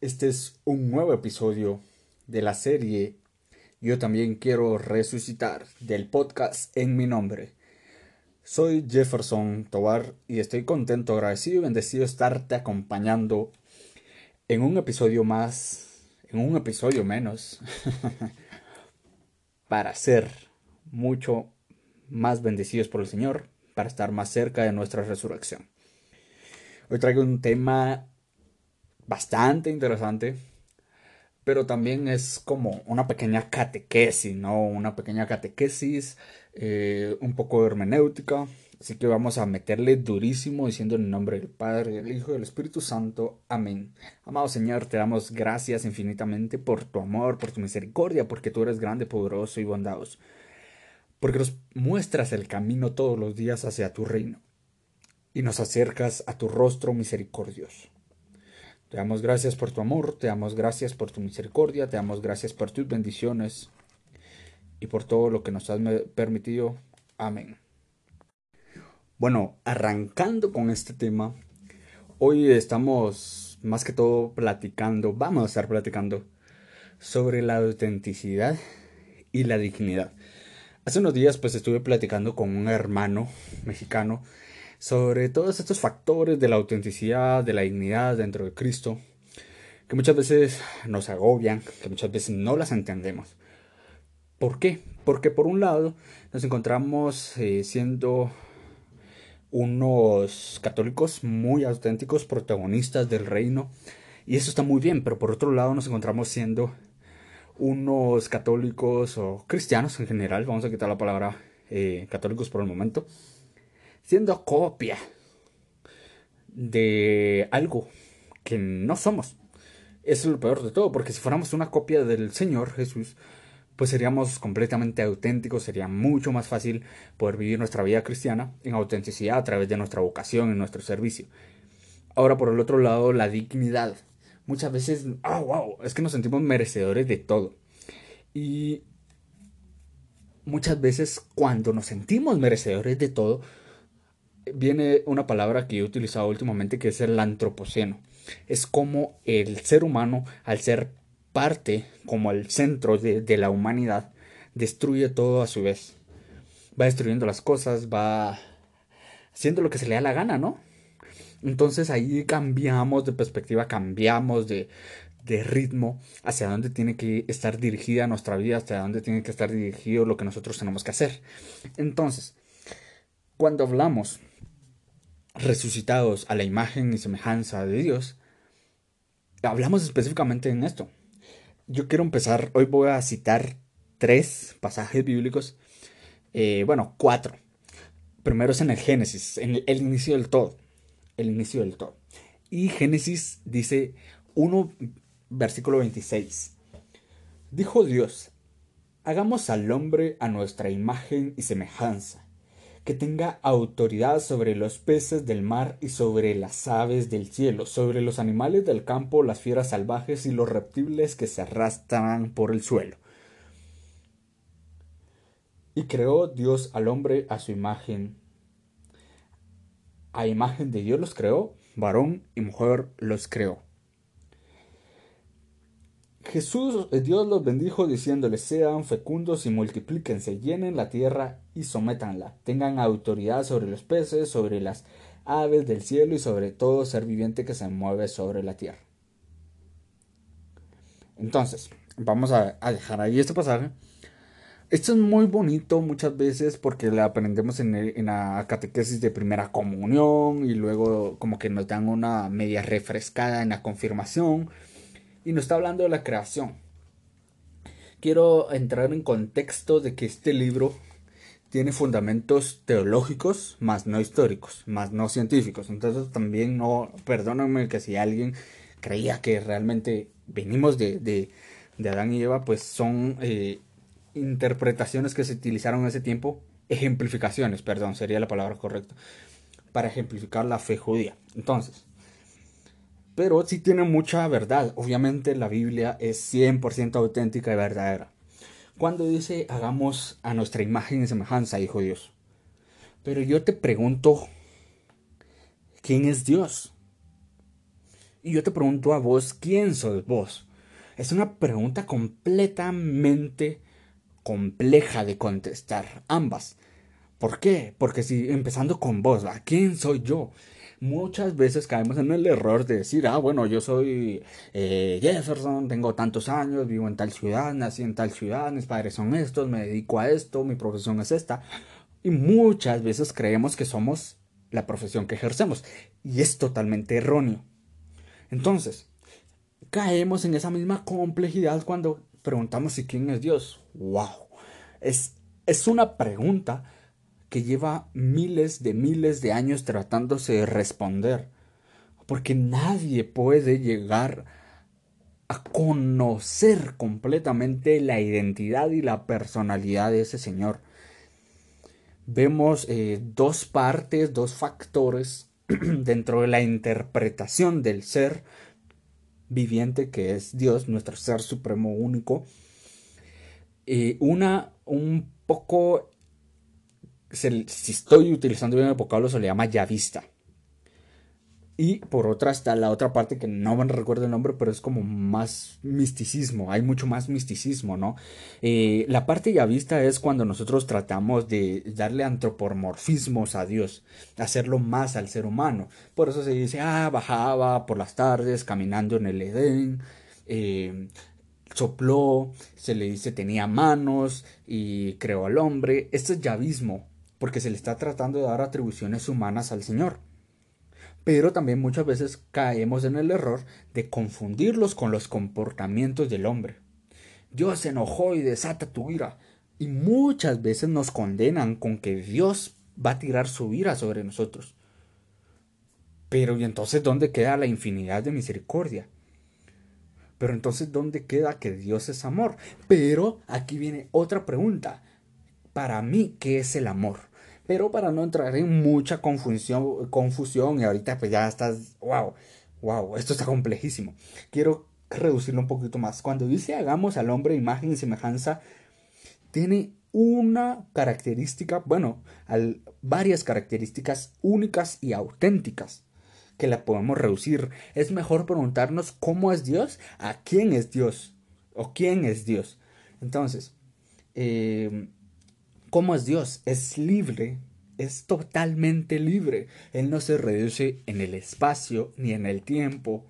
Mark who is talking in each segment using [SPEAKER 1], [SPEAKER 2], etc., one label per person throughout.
[SPEAKER 1] Este es un nuevo episodio de la serie Yo también quiero resucitar del podcast en mi nombre. Soy Jefferson Tobar y estoy contento, agradecido y bendecido de estarte acompañando en un episodio más, en un episodio menos, para ser mucho más bendecidos por el Señor, para estar más cerca de nuestra resurrección. Hoy traigo un tema bastante interesante, pero también es como una pequeña catequesis, ¿no? Una pequeña catequesis, eh, un poco hermenéutica. Así que vamos a meterle durísimo diciendo en el nombre del Padre, del Hijo y del Espíritu Santo. Amén. Amado Señor, te damos gracias infinitamente por tu amor, por tu misericordia, porque tú eres grande, poderoso y bondadoso. Porque nos muestras el camino todos los días hacia tu reino y nos acercas a tu rostro misericordioso. Te damos gracias por tu amor, te damos gracias por tu misericordia, te damos gracias por tus bendiciones y por todo lo que nos has permitido. Amén. Bueno, arrancando con este tema, hoy estamos más que todo platicando, vamos a estar platicando sobre la autenticidad y la dignidad. Hace unos días pues estuve platicando con un hermano mexicano sobre todos estos factores de la autenticidad, de la dignidad dentro de Cristo, que muchas veces nos agobian, que muchas veces no las entendemos. ¿Por qué? Porque por un lado nos encontramos eh, siendo unos católicos muy auténticos, protagonistas del reino, y eso está muy bien, pero por otro lado nos encontramos siendo unos católicos o cristianos en general, vamos a quitar la palabra eh, católicos por el momento, siendo copia de algo que no somos. Eso es lo peor de todo, porque si fuéramos una copia del Señor Jesús, pues seríamos completamente auténticos, sería mucho más fácil poder vivir nuestra vida cristiana en autenticidad a través de nuestra vocación, en nuestro servicio. Ahora, por el otro lado, la dignidad. Muchas veces, oh, wow, es que nos sentimos merecedores de todo. Y muchas veces cuando nos sentimos merecedores de todo, viene una palabra que he utilizado últimamente que es el antropoceno. Es como el ser humano, al ser parte, como el centro de, la humanidad, destruye todo a su vez. Va destruyendo las cosas, va haciendo lo que se le da la gana, ¿no? Entonces ahí cambiamos de perspectiva, cambiamos de, de ritmo, hacia dónde tiene que estar dirigida nuestra vida, hacia dónde tiene que estar dirigido lo que nosotros tenemos que hacer. Entonces, cuando hablamos resucitados a la imagen y semejanza de Dios, hablamos específicamente en esto. Yo quiero empezar, hoy voy a citar tres pasajes bíblicos, eh, bueno, cuatro. Primero es en el Génesis, en el, inicio del todo, el inicio del todo. Y Génesis dice 1, versículo 26. Dijo Dios, hagamos al hombre a nuestra imagen y semejanza que tenga autoridad sobre los peces del mar y sobre las aves del cielo, sobre los animales del campo, las fieras salvajes y los reptiles que se arrastran por el suelo. Y creó Dios al hombre a su imagen. A imagen de Dios los creó, varón y mujer los creó. Jesús, eh, Dios los bendijo diciéndoles, sean fecundos y multiplíquense, llenen la tierra y sométanla, tengan autoridad sobre los peces, sobre las aves del cielo y sobre todo ser viviente que se mueve sobre la tierra. Entonces, vamos a, dejar ahí este pasaje. Esto es muy bonito muchas veces porque le aprendemos en, en, la catequesis de primera comunión y luego como que nos dan una media refrescada en la confirmación y nos está hablando de la creación. Quiero entrar en contexto de que este libro tiene fundamentos teológicos, más no históricos, más no científicos. Entonces también no, perdónenme que si alguien creía que realmente venimos de, de, de Adán y Eva, pues son eh, interpretaciones que se utilizaron en ese tiempo, ejemplificaciones, perdón, sería la palabra correcta, para ejemplificar la fe judía. Entonces, pero sí tiene mucha verdad. Obviamente la Biblia es 100% auténtica y verdadera. Cuando dice hagamos a nuestra imagen y semejanza, hijo Dios. Pero yo te pregunto, ¿quién es Dios? Y yo te pregunto a vos, ¿quién sois vos? Es una pregunta completamente compleja de contestar, ambas. ¿Por qué? Porque si empezando con vos, ¿a quién soy yo? Muchas veces caemos en el error de decir, ah, bueno, yo soy eh, Jefferson, tengo tantos años, vivo en tal ciudad, nací en tal ciudad, mis padres son estos, me dedico a esto, mi profesión es esta. Y muchas veces creemos que somos la profesión que ejercemos. Y es totalmente erróneo. Entonces, caemos en esa misma complejidad cuando preguntamos si quién es Dios. ¡Wow! Es, es una pregunta que lleva miles de miles de años tratándose de responder. Porque nadie puede llegar a conocer completamente la identidad y la personalidad de ese Señor. Vemos eh, dos partes, dos factores dentro de la interpretación del ser viviente que es Dios, nuestro ser supremo único. Eh, una un poco si estoy utilizando bien el vocablo, se le llama yavista. Y por otra está la otra parte que no me recuerdo el nombre, pero es como más misticismo, hay mucho más misticismo, ¿no? Eh, la parte yavista es cuando nosotros tratamos de darle antropomorfismos a Dios, hacerlo más al ser humano. Por eso se dice, ah, bajaba por las tardes caminando en el Edén, eh, sopló, se le dice tenía manos y creó al hombre. Esto es yavismo, porque se le está tratando de dar atribuciones humanas al Señor. Pero también muchas veces caemos en el error de confundirlos con los comportamientos del hombre. Dios se enojó y desata tu ira. Y muchas veces nos condenan con que Dios va a tirar su ira sobre nosotros. Pero ¿y entonces dónde queda la infinidad de misericordia? Pero entonces ¿dónde queda que Dios es amor? Pero aquí viene otra pregunta. Para mí, ¿qué es el amor? Pero para no entrar en mucha confusión, confusión y ahorita pues ya estás, wow, wow, esto está complejísimo. Quiero reducirlo un poquito más. Cuando dice hagamos al hombre imagen y semejanza, tiene una característica, bueno, varias características únicas y auténticas que la podemos reducir. Es mejor preguntarnos cómo es Dios, a quién es Dios o quién es Dios. Entonces, eh, ¿Cómo es Dios? Es libre, es totalmente libre. Él no se reduce en el espacio ni en el tiempo.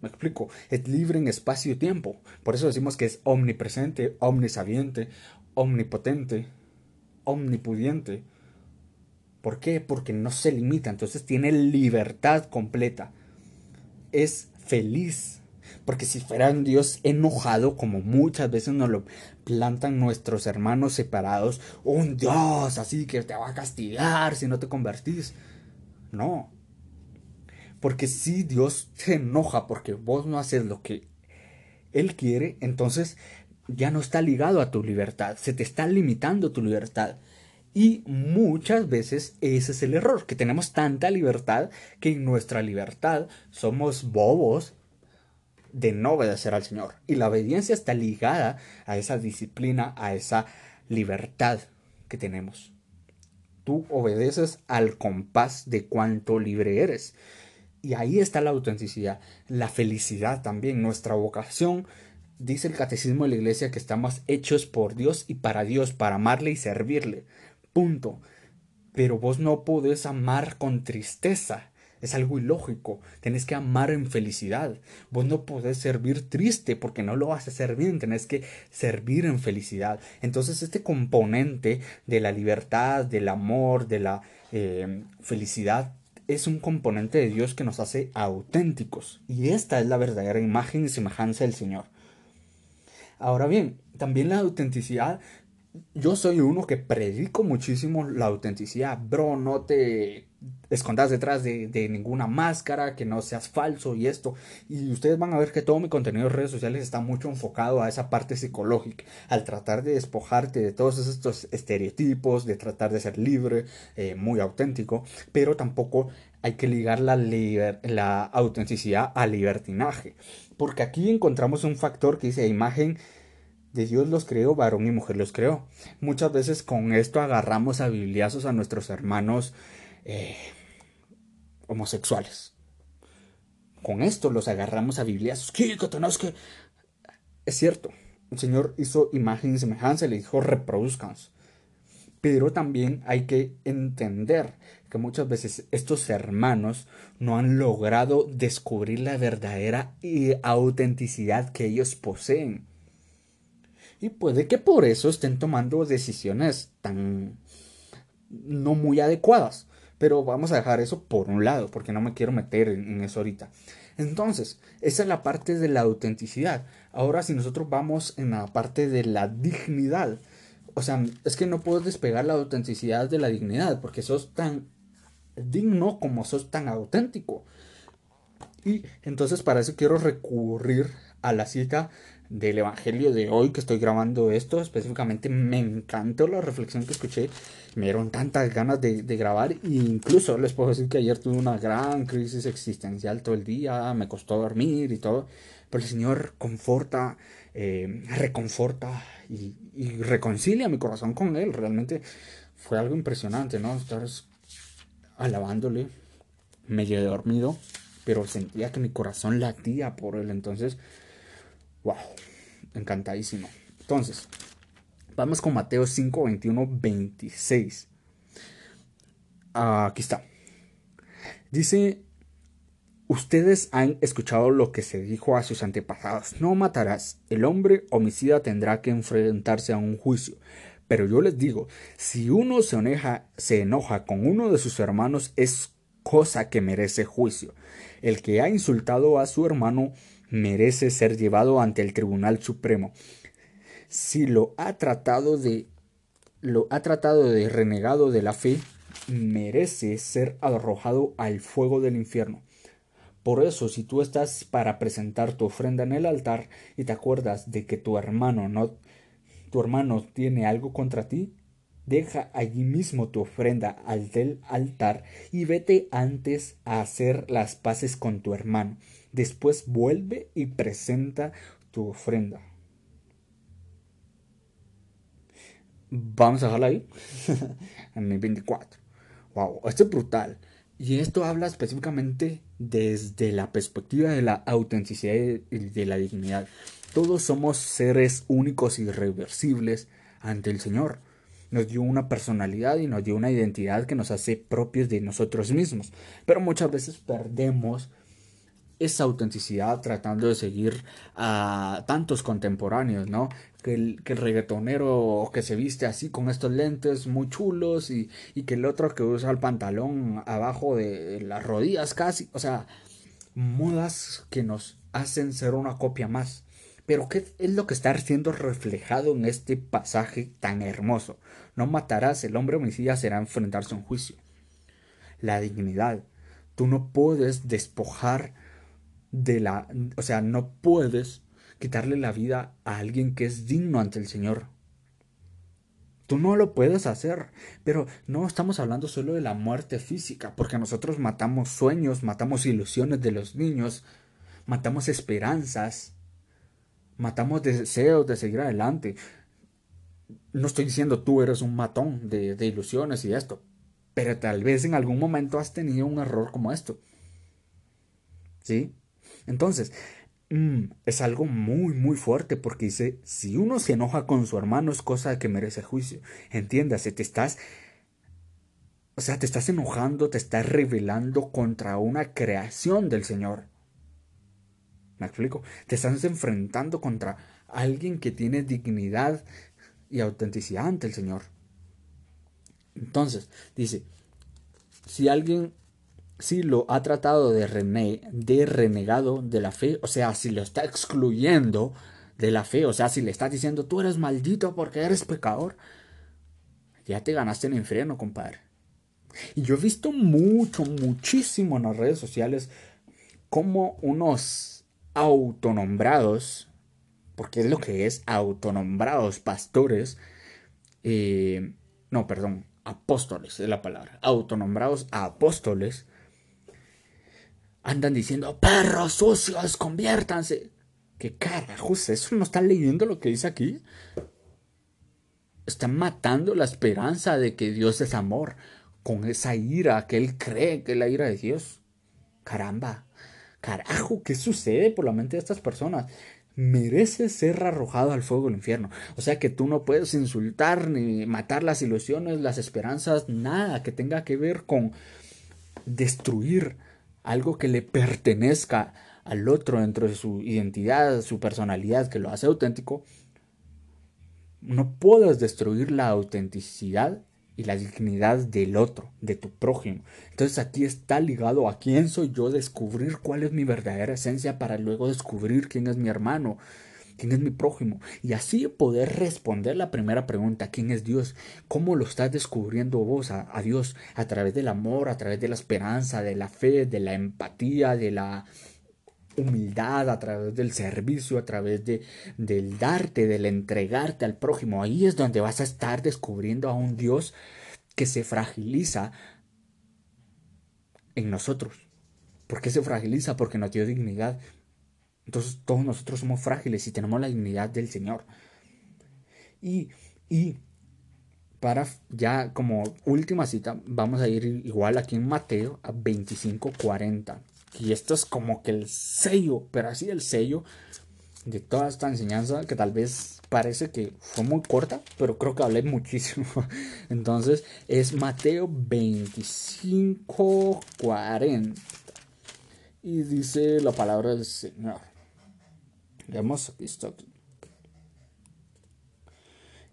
[SPEAKER 1] Me explico, es libre en espacio y tiempo. Por eso decimos que es omnipresente, omnisabiente, omnipotente, omnipudiente. ¿Por qué? Porque no se limita, entonces tiene libertad completa. Es feliz, porque si fuera un Dios enojado, como muchas veces nos lo plantan nuestros hermanos separados, un Dios así que te va a castigar si no te convertís. No. Porque si Dios se enoja porque vos no haces lo que Él quiere, entonces ya no está ligado a tu libertad, se te está limitando tu libertad. Y muchas veces ese es el error, que tenemos tanta libertad que en nuestra libertad somos bobos de no obedecer al Señor. Y la obediencia está ligada a esa disciplina, a esa libertad que tenemos. Tú obedeces al compás de cuánto libre eres. Y ahí está la autenticidad, la felicidad también, nuestra vocación. Dice el catecismo de la iglesia que estamos hechos por Dios y para Dios, para amarle y servirle. Punto. Pero vos no podés amar con tristeza. Es algo ilógico. Tenés que amar en felicidad. Vos no podés servir triste porque no lo vas a hacer bien. Tenés que servir en felicidad. Entonces este componente de la libertad, del amor, de la eh, felicidad, es un componente de Dios que nos hace auténticos. Y esta es la verdadera imagen y semejanza del Señor. Ahora bien, también la autenticidad yo soy uno que predico muchísimo la autenticidad. Bro, no te escondas detrás de, de, ninguna máscara, que no seas falso y esto. Y ustedes van a ver que todo mi contenido en redes sociales está mucho enfocado a esa parte psicológica, al tratar de despojarte de todos estos estereotipos, de tratar de ser libre, eh, muy auténtico, pero tampoco hay que ligar la, la autenticidad al libertinaje. Porque aquí encontramos un factor que dice imagen de Dios los creó, varón y mujer los creó. Muchas veces con esto agarramos a bibliazos a nuestros hermanos eh, homosexuales. Con esto los agarramos a bibliazos. ¿Qué? Es cierto, el Señor hizo imagen y semejanza y le dijo reproduzcan. Pero también hay que entender que muchas veces estos hermanos no han logrado descubrir la verdadera autenticidad que ellos poseen. Y puede que por eso estén tomando decisiones tan no muy adecuadas. Pero vamos a dejar eso por un lado, porque no me quiero meter en, eso ahorita. Entonces, esa es la parte de la autenticidad. Ahora, si nosotros vamos en la parte de la dignidad, o sea, es que no puedo despegar la autenticidad de la dignidad, porque sos tan digno como sos tan auténtico. Y entonces para eso quiero recurrir a la cita del Evangelio de hoy que estoy grabando esto. Específicamente me encantó la reflexión que escuché. Me dieron tantas ganas de, grabar. E incluso les puedo decir que ayer tuve una gran crisis existencial todo el día. Me costó dormir y todo. Pero el Señor conforta, eh, reconforta y, y, reconcilia mi corazón con Él. Realmente fue algo impresionante, ¿no? Estar alabándole, medio dormido, pero sentía que mi corazón latía por él. Entonces, wow, encantadísimo. Entonces, vamos con Mateo 5, 21, 26. aquí está. Dice, ustedes han escuchado lo que se dijo a sus antepasados, no matarás, el hombre homicida tendrá que enfrentarse a un juicio. Pero yo les digo, si uno se enoja, se enoja con uno de sus hermanos es cosa que merece juicio. El que ha insultado a su hermano merece ser llevado ante el Tribunal Supremo. Si lo ha tratado de lo ha tratado de renegado de la fe, merece ser arrojado al fuego del infierno. Por eso, si tú estás para presentar tu ofrenda en el altar y te acuerdas de que tu hermano no tu hermano tiene algo contra ti, deja allí mismo tu ofrenda al del altar y vete antes a hacer las paces con tu hermano. Después vuelve y presenta tu ofrenda. Vamos a dejarla ahí. en el 24. Wow, esto es brutal. Y esto habla específicamente desde la perspectiva de la autenticidad y de la dignidad. Todos somos seres únicos y irreversibles ante el Señor. Nos dio una personalidad y nos dio una identidad que nos hace propios de nosotros mismos. Pero muchas veces perdemos esa autenticidad tratando de seguir a tantos contemporáneos, ¿no? Que el, que el reggaetonero que se viste así con estos lentes muy chulos y, y que el otro que usa el pantalón abajo de las rodillas casi, o sea, modas que nos hacen ser una copia más. Pero ¿qué es lo que está siendo reflejado en este pasaje tan hermoso? No matarás, el hombre homicida será enfrentarse a un juicio. La dignidad. Tú no puedes despojar de la... O sea, no puedes quitarle la vida a alguien que es digno ante el Señor. Tú no lo puedes hacer, pero no estamos hablando solo de la muerte física, porque nosotros matamos sueños, matamos ilusiones de los niños, matamos esperanzas, matamos deseos de seguir adelante. No estoy diciendo tú eres un matón de, ilusiones y esto, pero tal vez en algún momento has tenido un error como esto. ¿Sí? Entonces, mm, es algo muy, muy fuerte porque dice, si uno se enoja con su hermano es cosa que merece juicio. Entiéndase, te estás... O sea, te estás enojando, te estás rebelando contra una creación del Señor. ¿Me explico? Te estás enfrentando contra alguien que tiene dignidad y autenticidad ante el Señor. Entonces, dice, si alguien si lo ha tratado de, renegado de la fe, o sea, si lo está excluyendo de la fe, o sea, si le está diciendo tú eres maldito porque eres pecador, ya te ganaste el infierno, compadre. Y yo he visto mucho, muchísimo en las redes sociales como unos autonombrados, porque es lo que es, autonombrados pastores, eh, no, perdón, apóstoles es la palabra, autonombrados apóstoles, andan diciendo, perros sucios, conviértanse. ¿Qué carajos? ¿Eso no están leyendo lo que dice aquí? Están matando la esperanza de que Dios es amor con esa ira que él cree que es la ira de Dios. Caramba, carajo, ¿qué sucede por la mente de estas personas? Merece ser arrojado al fuego del infierno. O sea que tú no puedes insultar ni matar las ilusiones, las esperanzas, nada que tenga que ver con destruir algo que le pertenezca al otro dentro de su identidad, su personalidad, que lo hace auténtico, no puedes destruir la autenticidad y la dignidad del otro, de tu prójimo. Entonces aquí está ligado a quién soy yo, descubrir cuál es mi verdadera esencia para luego descubrir quién es mi hermano, quién es mi prójimo. Y así poder responder la primera pregunta, ¿quién es Dios? ¿Cómo lo estás descubriendo vos a, Dios? A través del amor, a través de la esperanza, de la fe, de la empatía, de la humildad, a través del servicio, a través de, del darte, del entregarte al prójimo. Ahí es donde vas a estar descubriendo a un Dios que se fragiliza en nosotros. ¿Por qué se fragiliza? Porque nos dio dignidad. Entonces todos nosotros somos frágiles y tenemos la dignidad del Señor. Y, y para ya como última cita, vamos a ir igual aquí en Mateo a 25.40. Y esto es como que el sello, pero así el sello de toda esta enseñanza que tal vez parece que fue muy corta, pero creo que hablé muchísimo. Entonces es Mateo 25, 40. Y dice la palabra del Señor. Veamos esto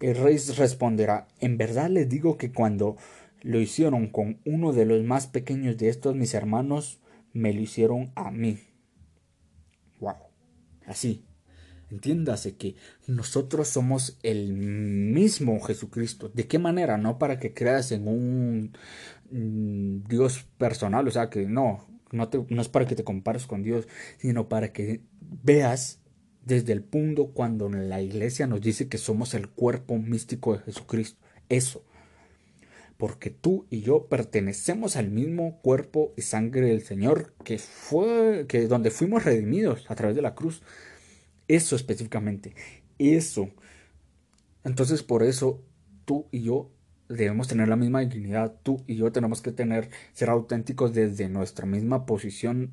[SPEAKER 1] El rey responderá, en verdad les digo que cuando lo hicieron con uno de los más pequeños de estos mis hermanos, me lo hicieron a mí. Wow. Así. Entiéndase que nosotros somos el mismo Jesucristo. ¿De qué manera? No para que creas en un mm, Dios personal, o sea que no, no, te, no es para que te compares con Dios, sino para que veas desde el punto cuando la iglesia nos dice que somos el cuerpo místico de Jesucristo. Eso porque tú y yo pertenecemos al mismo cuerpo y sangre del Señor que fue que donde fuimos redimidos a través de la cruz. Eso específicamente, eso. Entonces por eso tú y yo debemos tener la misma dignidad, tú y yo tenemos que tener ser auténticos desde nuestra misma posición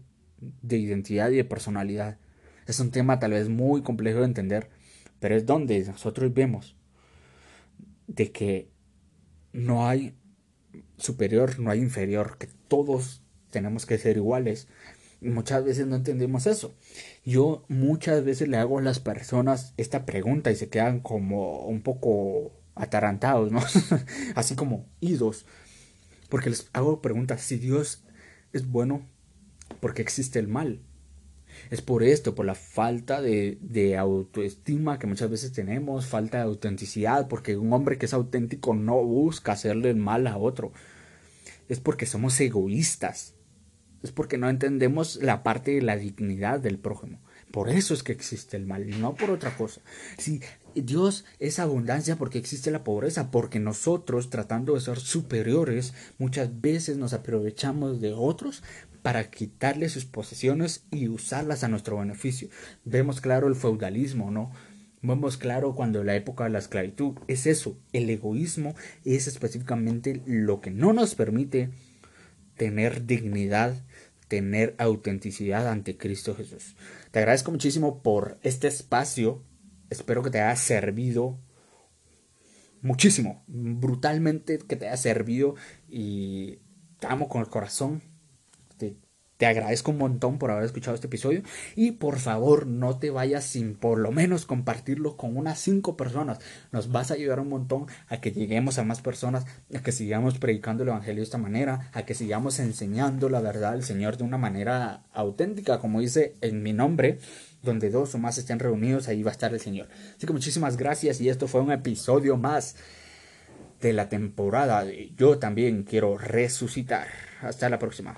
[SPEAKER 1] de identidad y de personalidad. Es un tema tal vez muy complejo de entender, pero es donde nosotros vemos de que no hay superior, no hay inferior, que todos tenemos que ser iguales. Muchas veces no entendemos eso. Yo muchas veces le hago a las personas esta pregunta y se quedan como un poco atarantados, ¿no? Así como idos. Porque les hago preguntas, si Dios es bueno, ¿por qué existe el mal? Es por esto, por la falta de, de, autoestima que muchas veces tenemos, falta de autenticidad, porque un hombre que es auténtico no busca hacerle el mal a otro. Es porque somos egoístas. Es porque no entendemos la parte de la dignidad del prójimo. Por eso es que existe el mal, no por otra cosa. Si Dios es abundancia porque existe la pobreza, porque nosotros, tratando de ser superiores, muchas veces nos aprovechamos de otros para quitarle sus posesiones y usarlas a nuestro beneficio. Vemos claro el feudalismo, ¿no? Vemos claro cuando la época de la esclavitud es eso, el egoísmo es específicamente lo que no nos permite tener dignidad, tener autenticidad ante Cristo Jesús. Te agradezco muchísimo por este espacio, espero que te haya servido muchísimo, brutalmente que te haya servido y te amo con el corazón te agradezco un montón por haber escuchado este episodio y por favor no te vayas sin por lo menos compartirlo con unas cinco personas. Nos vas a ayudar un montón a que lleguemos a más personas, a que sigamos predicando el Evangelio de esta manera, a que sigamos enseñando la verdad del Señor de una manera auténtica, como dice en mi nombre. Donde dos o más estén reunidos, ahí va a estar el Señor. Así que muchísimas gracias y esto fue un episodio más de la temporada Yo también quiero resucitar. Hasta la próxima.